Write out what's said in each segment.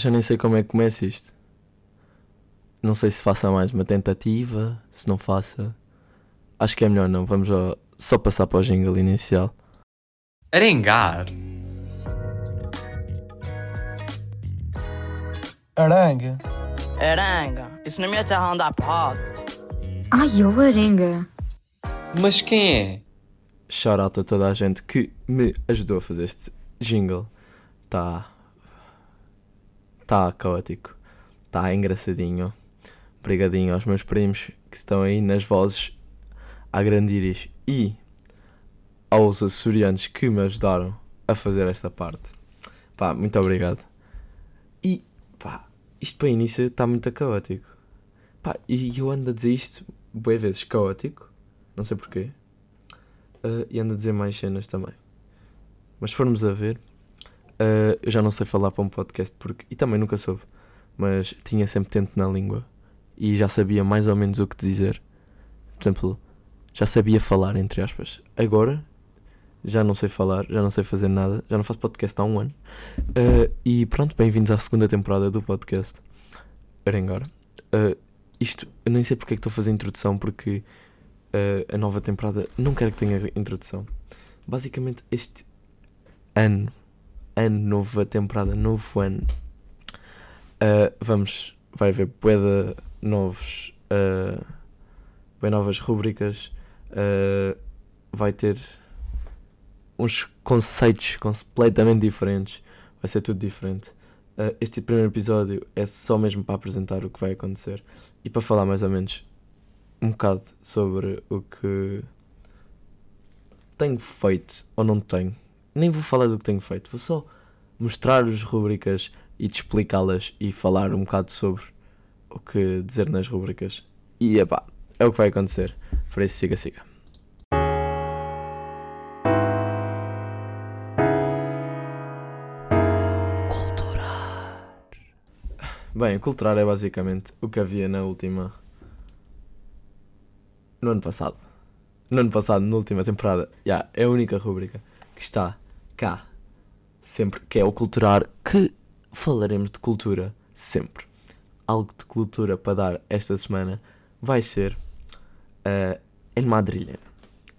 Eu já nem sei como é que começa isto. Não sei se faça mais uma tentativa, se não faça. Acho que é melhor não. Vamos só passar para o jingle inicial. Arengar. Arangue. Aranga, isso na minha terra anda porrada. Ai, eu arenga. Mas quem é? Shout out a toda a gente que me ajudou a fazer este jingle. Tá. Tá caótico. Tá engraçadinho. Obrigadinho aos meus primos que estão aí nas vozes a Grandiris e aos açorianos que me ajudaram a fazer esta parte. Pá, muito obrigado. E pá, isto para início está muito caótico. Pá, e eu ando a dizer isto boas vezes caótico, não sei porquê. Uh, e ando a dizer mais cenas também. Mas formos a ver, uh, eu já não sei falar para um podcast porque. E também nunca soube. Mas tinha sempre tento na língua. E já sabia mais ou menos o que dizer. Por exemplo, já sabia falar, entre aspas. Agora, já não sei falar, já não sei fazer nada. Já não faço podcast há um ano. Uh, e pronto, bem-vindos à segunda temporada do podcast. Arengar. Uh, isto, eu nem sei porque é que estou a fazer introdução, porque uh, a nova temporada não quero que tenha introdução. Basicamente, este ano, ano, nova temporada, novo ano, uh, vamos, vai haver bué novos, uh, bué novas rubricas, uh, vai ter uns conceitos completamente diferentes, vai ser tudo diferente. Uh, este primeiro episódio é só mesmo para apresentar o que vai acontecer e para falar mais ou menos um bocado sobre o que tenho feito ou não tenho. Nem vou falar do que tenho feito, vou só mostrar as rubricas e te explicá-las e falar um bocado sobre o que dizer nas rubricas. E epá, é o que vai acontecer. Por isso, siga, siga. Culturar. Bem, culturar é basicamente o que havia na última. No ano passado. No ano passado, na última temporada. Yeah, é a única rubrica que está cá. Sempre. Que é o culturar. Que falaremos de cultura. Sempre. Algo de cultura para dar esta semana vai ser. Uh, El Madrileno.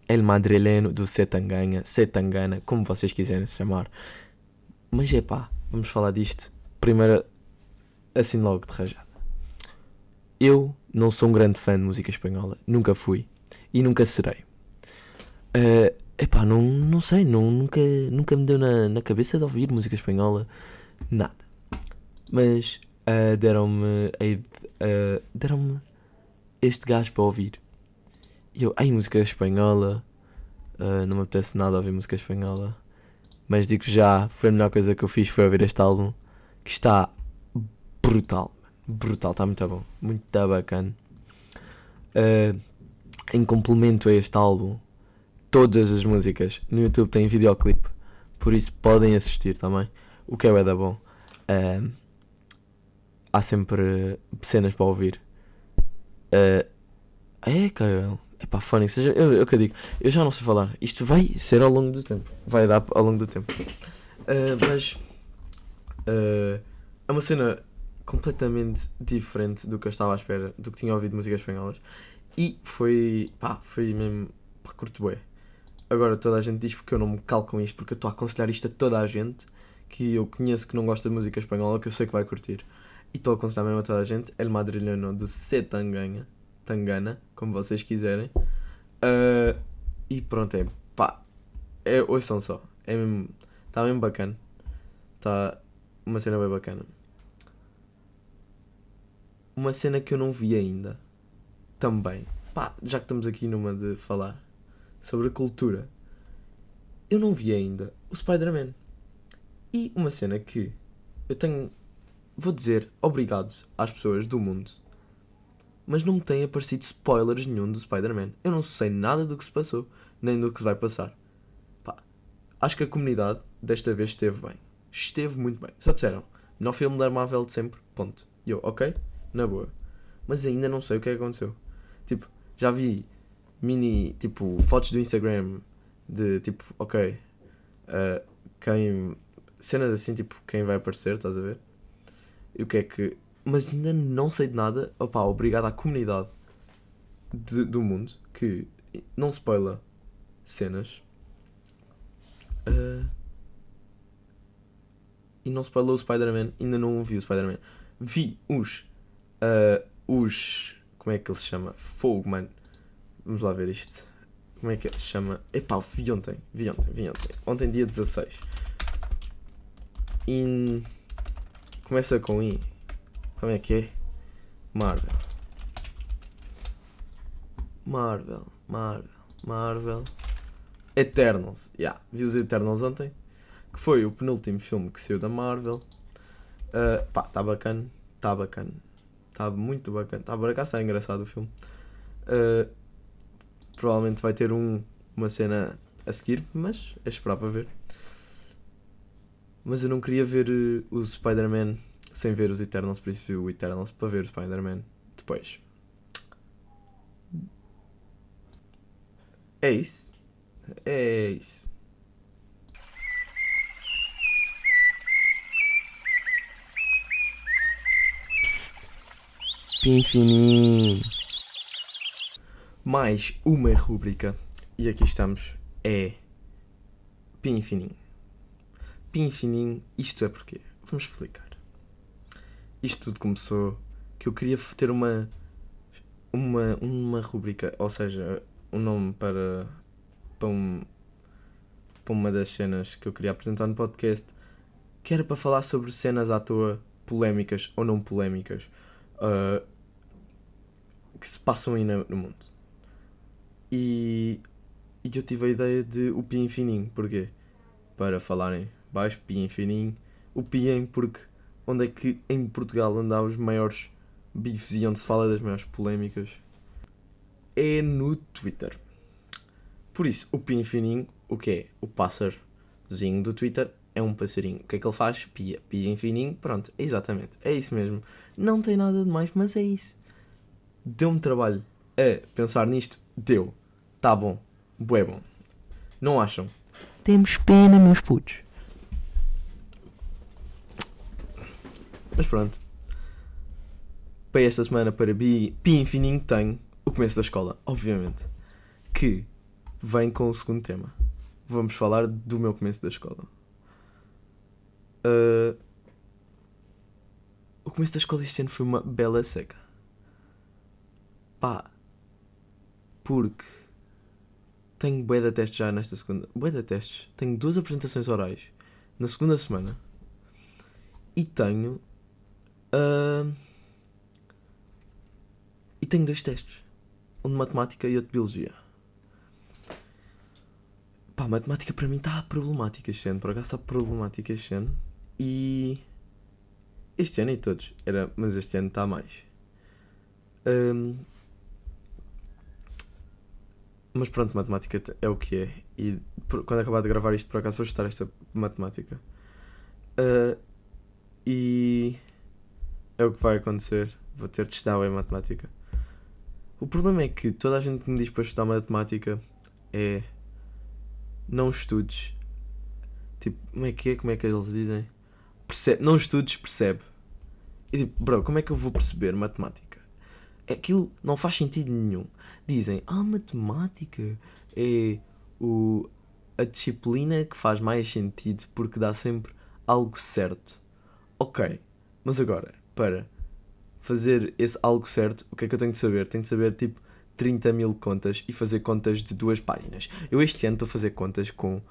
El Madrileno do Setangana. Setangana, como vocês quiserem se chamar. Mas é pá, vamos falar disto. Primeiro, assim logo de rajada. Eu não sou um grande fã de música espanhola, nunca fui e nunca serei. Uh, epá, não, não sei, não, nunca, nunca me deu na, na cabeça de ouvir música espanhola, nada. Mas uh, deram-me uh, deram-me este gajo para ouvir. E eu, ai, música espanhola, uh, não me apetece nada ouvir música espanhola. Mas digo já, foi a melhor coisa que eu fiz foi ouvir este álbum, que está brutal brutal, está muito bom, muito bacana. Em complemento a este álbum, todas as músicas no YouTube têm videoclipe, por isso podem assistir também, o que é da bom. Uh, há sempre cenas para ouvir. Uh, é, cara, é pá, funny, seja, eu, eu que digo, eu já não sei falar, isto vai ser ao longo do tempo, vai dar ao longo do tempo. mas é uma cena completamente diferente do que eu estava à espera, do que tinha ouvido músicas espanholas. E foi, pá, foi mesmo, pá, curto bué. Agora toda a gente diz porque eu não me calo com isto, porque eu estou a aconselhar isto a toda a gente que eu conheço que não gosta de música espanhola, que eu sei que vai curtir. E estou a aconselhar mesmo a toda a gente, El Madrileno do C Tangana, Tangana, como vocês quiserem. Uh, e pronto, é pá, é, ouçam só, é mesmo, está mesmo bacana. Está uma cena bem bacana uma cena que eu não vi ainda. Também. Pá, já que estamos aqui numa de falar sobre a cultura. Eu não vi ainda o Spider-Man. E uma cena que eu tenho. Vou dizer obrigado às pessoas do mundo. Mas não me tem aparecido spoilers nenhum do Spider-Man. Eu não sei nada do que se passou, nem do que se vai passar. Pá, acho que a comunidade desta vez esteve bem. Esteve muito bem. Só disseram, no filme da Marvel de sempre, ponto. E eu, ok, na boa. Mas ainda não sei o que é que aconteceu. Tipo, já vi mini, tipo, fotos do Instagram de tipo, ok, uh, quem. cenas assim, tipo, quem vai aparecer, estás a ver? E o que é que. Mas ainda não sei de nada. Opá, obrigado à comunidade de- do mundo que não spoila cenas. Ah, e não spoilou o Spider-Man. Ainda não vi o Spider-Man. Vi os. ah, os. Como é que ele se chama? Fogo, mano. Vamos lá ver isto. Como é que se chama? Epá, vi ontem. Vi ontem, vi ontem. Ontem, dia 16. In. Começa com I. Como é que é? Marvel. Marvel, Marvel, Marvel. Eternals. Yeah, vi os Eternals ontem. Que foi o penúltimo filme que saiu da Marvel. Uh, pá, tá bacana. Tá bacana. Tá muito bacana. Tá por acaso está engraçado o filme. Uh, provavelmente vai ter um, uma cena a seguir, mas é esperar para ver. Mas eu não queria ver uh, o Spider-Man sem ver os Eternals, por isso vi o Eternals para ver o Spider-Man depois. É isso. É isso. Psst. Pim fininho. Mais uma rúbrica. E aqui estamos. É. Pim fininho. Pim fininho. Isto é porquê? Vamos explicar. Isto tudo começou que eu queria ter uma. Uma, uma rúbrica, ou seja, um nome para, para, um, para uma das cenas que eu queria apresentar no podcast, que era para falar sobre cenas à toa, polémicas ou não polémicas, uh, que se passam aí no mundo. E, e eu tive a ideia de o Pim Fininho, porquê? Para falarem baixo, Pim Fininho, o Piem, porque onde é que em Portugal andam os maiores bifes e onde se fala das maiores polémicas? é no Twitter. Por isso, o Pin Fininho, o que é? O pássarozinho do Twitter é um passarinho. O que é que ele faz? Pia. Pia em fininho. Pronto, exatamente. É isso mesmo. Não tem nada de mais, mas é isso. Deu-me trabalho a pensar nisto? Deu. Tá bom. Bué bom. Não acham? Temos pena, meus putos. Mas pronto. Para esta semana, para Pi Pi Fininho, tenho o começo da escola, obviamente. Que vem com o segundo tema. Vamos falar do meu começo da escola. Ah, o começo da escola este ano foi uma bela seca. Pá. Porque tenho bué de testes já nesta segunda. Bué de testes. Tenho duas apresentações orais na segunda semana. E tenho. ah, e tenho dois testes. Um de matemática e outro de biologia. Pá, matemática para mim está problemática este ano. Por acaso está problemática este ano. E. Este ano e todos. Era, mas este ano está mais. Ahm, Mas pronto, matemática é o que é. E por- quando acabar de gravar isto, por acaso vou estudar esta matemática. Ah, e. É o que vai acontecer. Vou ter de estudar em matemática. O problema é que toda a gente que me diz para estudar matemática é. Não estudes. Tipo, como é que é? Como é que eles dizem? Percebe. Não estudes, percebe. E tipo, bro, como é que eu vou perceber matemática? Aquilo não faz sentido nenhum. Dizem, ah, matemática é o, a disciplina que faz mais sentido porque dá sempre algo certo. Ok, mas agora, para fazer esse algo certo, o que é que eu tenho de saber? Tenho de saber tipo 30 mil contas e fazer contas de duas páginas. Eu este ano estou a fazer contas com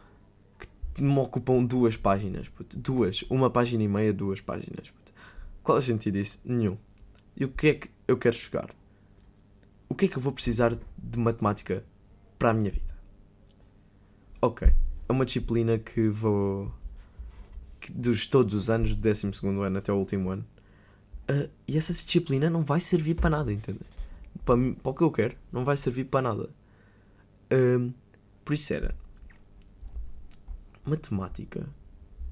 que me ocupam duas páginas, puto. duas, uma página e meia, duas páginas. puto. Qual é o sentido disso? Nenhum. E o que é que eu quero chegar? O que é que eu vou precisar de matemática para a minha vida? Ok, é uma disciplina que vou que dos todos os anos, do 12 ano até o último ano. Ah, e essa disciplina não vai servir para nada, entendem? Para, mim- para o que eu quero, não vai servir para nada. Ahm, por isso era matemática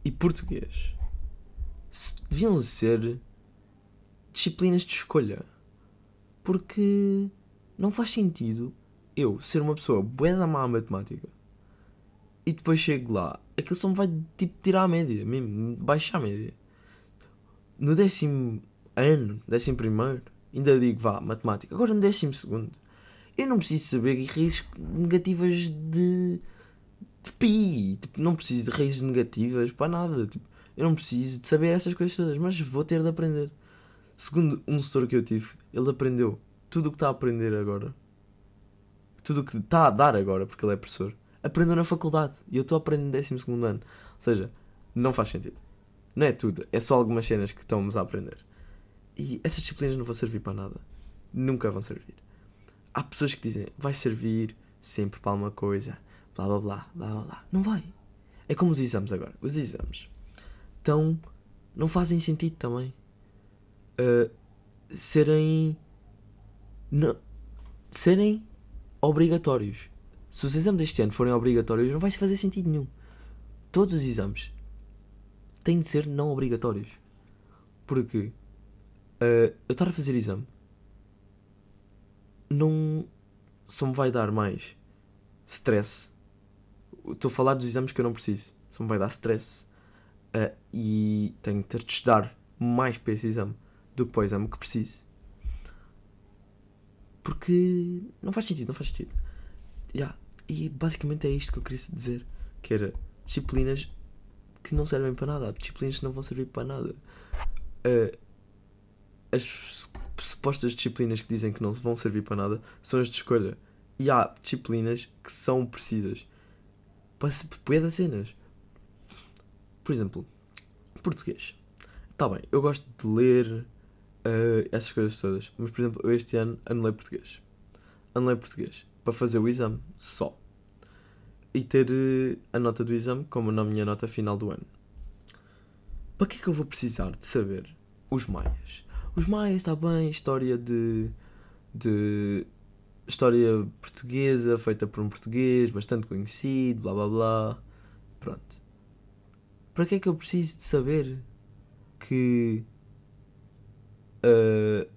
e português deviam ser disciplinas de escolha. Porque não faz sentido eu ser uma pessoa bué da má matemática e depois chego lá, aquilo só me vai tipo tirar a média, mesmo, baixar a média. no décimo ano, décimo primeiro, ainda digo vá, matemática. Agora no décimo segundo, eu não preciso saber raízes negativas de, de pi. Tipo, não preciso de raízes negativas para nada. Tipo, eu não preciso de saber essas coisas todas, mas vou ter de aprender. Segundo um setor que eu tive, ele aprendeu tudo o que está a aprender agora. Tudo o que está a dar agora, porque ele é professor. Aprendeu na faculdade. E eu estou a aprender no décimo segundo ano. Ou seja, não faz sentido. Não é tudo, é só algumas cenas que estamos a aprender. E essas disciplinas não vão servir para nada. Nunca vão servir. Há pessoas que dizem, vai servir sempre para alguma coisa, blá blá blá, blá blá blá. Não vai. É como os exames agora. Os exames estão. não fazem sentido também. Uh, serem. Não, serem obrigatórios. Se os exames deste ano forem obrigatórios, não vai fazer sentido nenhum. Todos os exames têm de ser não obrigatórios. Porque uh, eu estar a fazer exame não só me vai dar mais stress. Estou a falar dos exames que eu não preciso. Só me vai dar stress. Uh, e tenho que ter de estudar mais para esse exame do que para o exame que preciso. Porque não faz sentido, não faz sentido. Yeah. E basicamente é isto que eu queria dizer. Que era disciplinas que não servem para nada. Disciplinas que não vão servir para nada. Uh, as supostas disciplinas que dizem que não vão servir para nada são as de escolha. E há disciplinas que são precisas para se das cenas. Por exemplo, português. Está bem, eu gosto de ler uh, essas coisas todas, mas por exemplo, eu este ano anulei português. Anulei português para fazer o exame só e ter uh, a nota do exame como na minha nota final do ano. Para que é que eu vou precisar de saber os maias? Os maias está bem, história de. de. história portuguesa, feita por um português bastante conhecido, blá blá blá. Pronto. Para que é que eu preciso de saber que. Uh,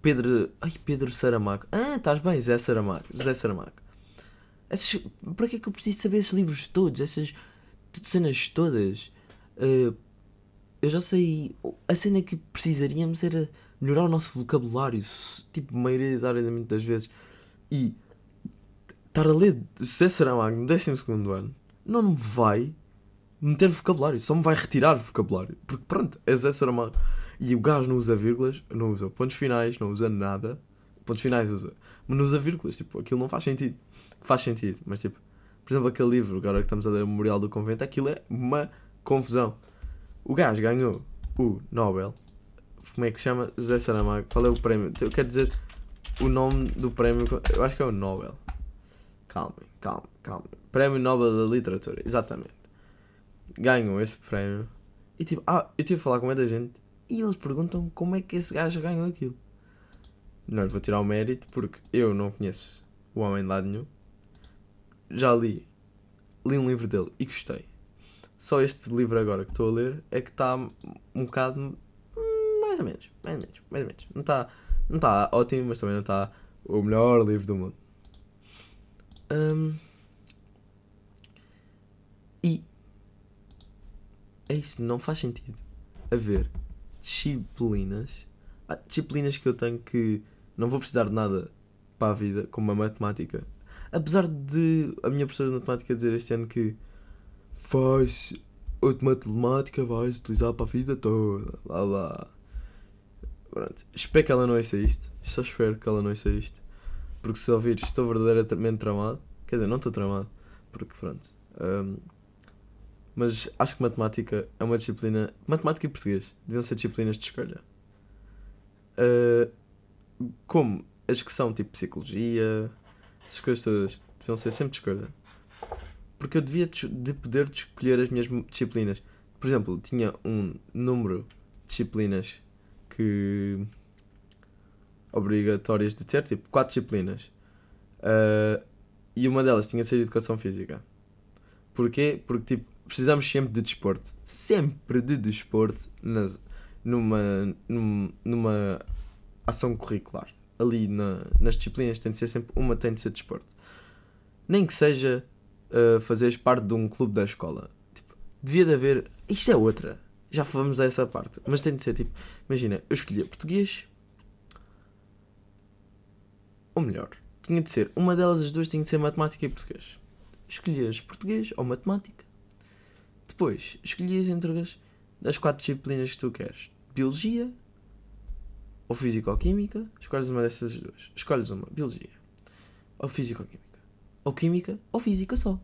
Pedro. Ai, Pedro Saramago. Ah, estás bem, Zé Saramago. Zé Saramago. Essas, para que é que eu preciso saber esses livros todos? Essas cenas todas? Uh, eu já sei. A cena que precisaríamos era melhorar o nosso vocabulário, tipo, maioritariamente das vezes. E estar a ler Zé Saramago no 12 ano não me vai meter vocabulário, só me vai retirar vocabulário. Porque pronto, é Zé Saramago. E o gajo não usa vírgulas, não usa pontos finais, não usa nada. Pontos finais usa, mas não usa vírgulas. Tipo, aquilo não faz sentido. Faz sentido, mas tipo, por exemplo, aquele livro, agora que estamos a ler o Memorial do Convento, aquilo é uma confusão. O gajo ganhou o Nobel. Como é que se chama? José Saramago. Qual é o prémio? Eu quero dizer o nome do prémio. Eu acho que é o Nobel. Calma, calma, calma. Prémio Nobel da Literatura, exatamente. Ganhou esse prémio. E tipo, ah, eu tive a falar com muita gente e eles perguntam como é que esse gajo ganhou aquilo. Não lhe vou tirar o mérito porque eu não conheço o homem de lado nenhum. Já li, li um livro dele e gostei. Só este livro agora que estou a ler é que está um bocado. Hum, mais ou menos, mais ou menos, mais ou menos. Não está não tá ótimo, mas também não está o melhor livro do mundo. Um, e é isso, não faz sentido haver disciplinas. Há disciplinas que eu tenho que não vou precisar de nada para a vida, como a matemática. Apesar de a minha professora de matemática dizer este ano que faz a matemática, vais utilizar para a vida toda. Lá lá. Pronto. Espero que ela não ouça isto. Só espero que ela não ouça isto. Porque se ouvir, estou verdadeiramente tramado. Quer dizer, não estou tramado. Porque pronto. Um, mas acho que matemática é uma disciplina. Matemática e português deviam ser disciplinas de escolha. Uh, como as que são tipo psicologia, essas coisas todas, deviam ser sempre de escolha porque eu devia de poder escolher as minhas disciplinas. Por exemplo, tinha um número de disciplinas que obrigatórias de ter, tipo, quatro disciplinas. Uh, e uma delas tinha de ser educação física. Porquê? Porque tipo, precisamos sempre de desporto. Sempre de desporto nas, numa, numa, numa ação curricular. Ali na, nas disciplinas tem de ser sempre uma tem de ser desporto. Nem que seja uh, fazeres parte de um clube da escola. Tipo, devia de haver. Isto é outra. já vamos a essa parte. Mas tem de ser tipo, imagina, eu escolhia português. Ou melhor, tinha de ser, uma delas, as duas, tinha de ser matemática e português. Escolhias português ou matemática. Depois, escolhias entre as, das quatro disciplinas que tu queres: biologia ou físico-química. Escolhes uma dessas duas. Escolhes uma, biologia ou físico-química. Ou química ou física só.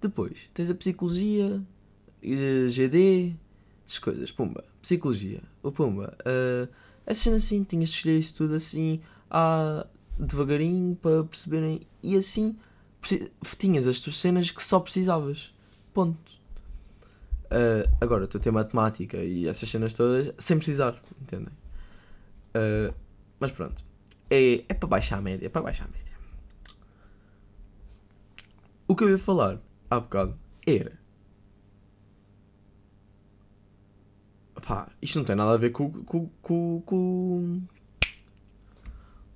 Depois, tens a psicologia, eh, GD, essas coisas. Pumba, psicologia. O Pumba, uh, essa cena assim, tinhas de escolher isso tudo assim, ah, devagarinho, para perceberem. E assim, tinhas as tuas cenas que só precisavas. Ponto. Uh, agora, tu tens matemática e essas cenas todas sem precisar, entendem? Uh, mas pronto. É, é para baixar a média, é para baixar a média. O que eu ia falar há bocado era. Pá, isto não tem nada a ver com. com. com. com.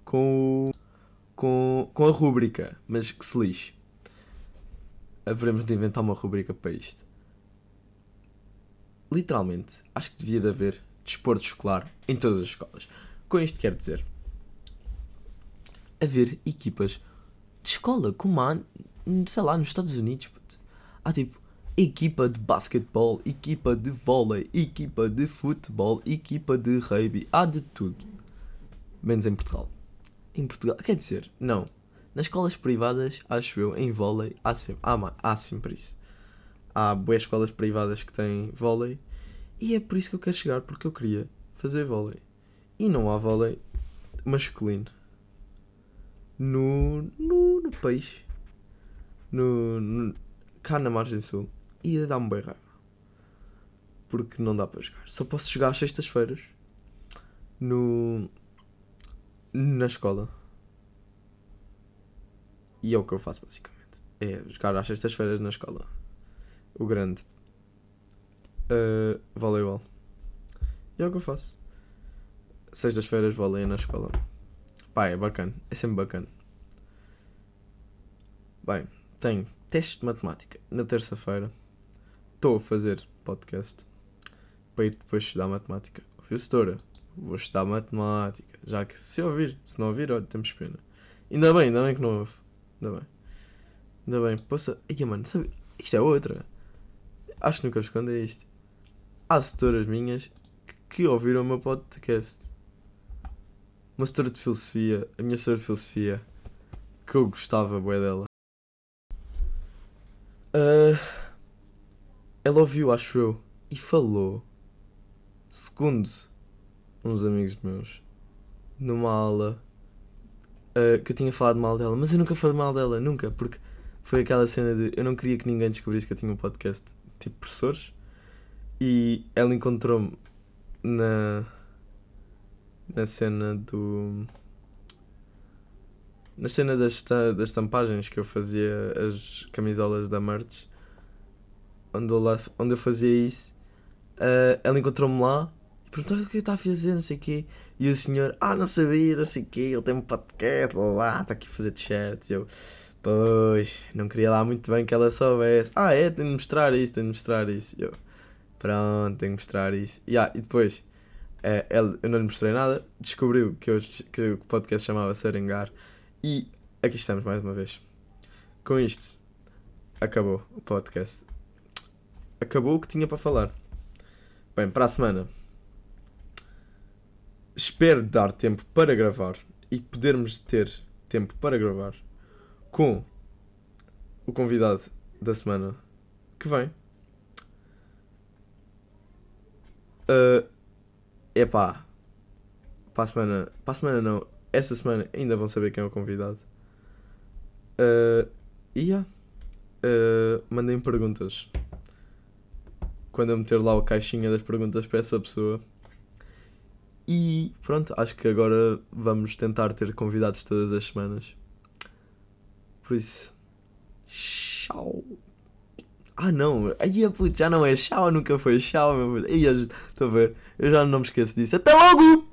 com, com, com a rúbrica, mas que se lixe. Haveremos de inventar uma rúbrica para isto. Literalmente, acho que devia de haver desporto escolar em todas as escolas. Com isto quero dizer haver equipas de escola como há, sei lá, nos Estados Unidos. Há tipo equipa de basquetebol, equipa de vôlei, equipa de futebol, equipa de rugby, há de tudo. Menos em Portugal. Em Portugal, quer dizer, não. Nas escolas privadas, acho eu, em vôlei, há sempre, há, há sempre isso. Há boas escolas privadas que têm vôlei e é por isso que eu quero chegar, porque eu queria fazer vôlei. E não há vôlei masculino no, no, no país. No, no- cá na margem sul. Ia dar-me bem raiva. Porque não dá para jogar. Só posso jogar às sextas-feiras. No. Na escola. E é o que eu faço basicamente. É jogar às sextas-feiras na escola. O grande. Uh, voleibol. E é o que eu faço. Sextas-feiras vôlei na escola. Pá, é bacana. É sempre bacana. Bem, tenho teste de matemática na terça-feira. Estou a fazer podcast para ir depois estudar matemática. Ouviu, setora? Vou estudar matemática. Já que se ouvir, se não ouvir, olha, temos pena. Ainda bem, ainda bem que não ouve. Ainda bem. Ainda bem. Poxa, Ai, mano, sabe? Isto é outra. Acho que nunca escondo é isto. Há setoras minhas que, ouviram o meu podcast uma setora de filosofia, a minha setora de filosofia, que eu gostava bué dela. Ah, ela ouviu, acho eu, e falou, segundo uns amigos meus, numa aula ah, que eu tinha falado mal dela, mas eu nunca falei mal dela, nunca, porque foi aquela cena de eu não queria que ninguém descobrisse que eu tinha um podcast tipo professores, e ela encontrou-me na na cena do. Na cena das, das estampagens que eu fazia as camisolas da merch, onde eu, lá, onde eu fazia isso, ah, ela encontrou-me lá perguntou o que eu estava a fazer, não sei o quê. E o senhor, ah, não sabia, não sei o quê, ele tem um podcast, blá blá, está aqui a fazer t-shirts. Eu, pois, não queria lá muito bem que ela soubesse. Ah, é, tenho de mostrar isso, tenho de mostrar isso. Eu, pronto, tenho de mostrar isso. E, ah, e depois, ela, eu não lhe mostrei nada, descobriu que, eu, que o podcast chamava Serengar e aqui estamos mais uma vez. Com isto, acabou o podcast. Acabou o que tinha para falar. Bem, para a semana, espero dar tempo para gravar e podermos ter tempo para gravar com o convidado da semana que vem. Uh, Epá, para a semana, para a semana não, esta semana ainda vão saber quem é o convidado. Uh, e yeah. Uh, mandem perguntas. Quando eu meter lá a caixinha das perguntas para essa pessoa. E pronto, acho que agora vamos tentar ter convidados todas as semanas. Por isso, tchau. Ah não, aí puto, já não é tchau, nunca foi tchau, meu puto. Estou a ver, eu já não me esqueço disso. Até logo!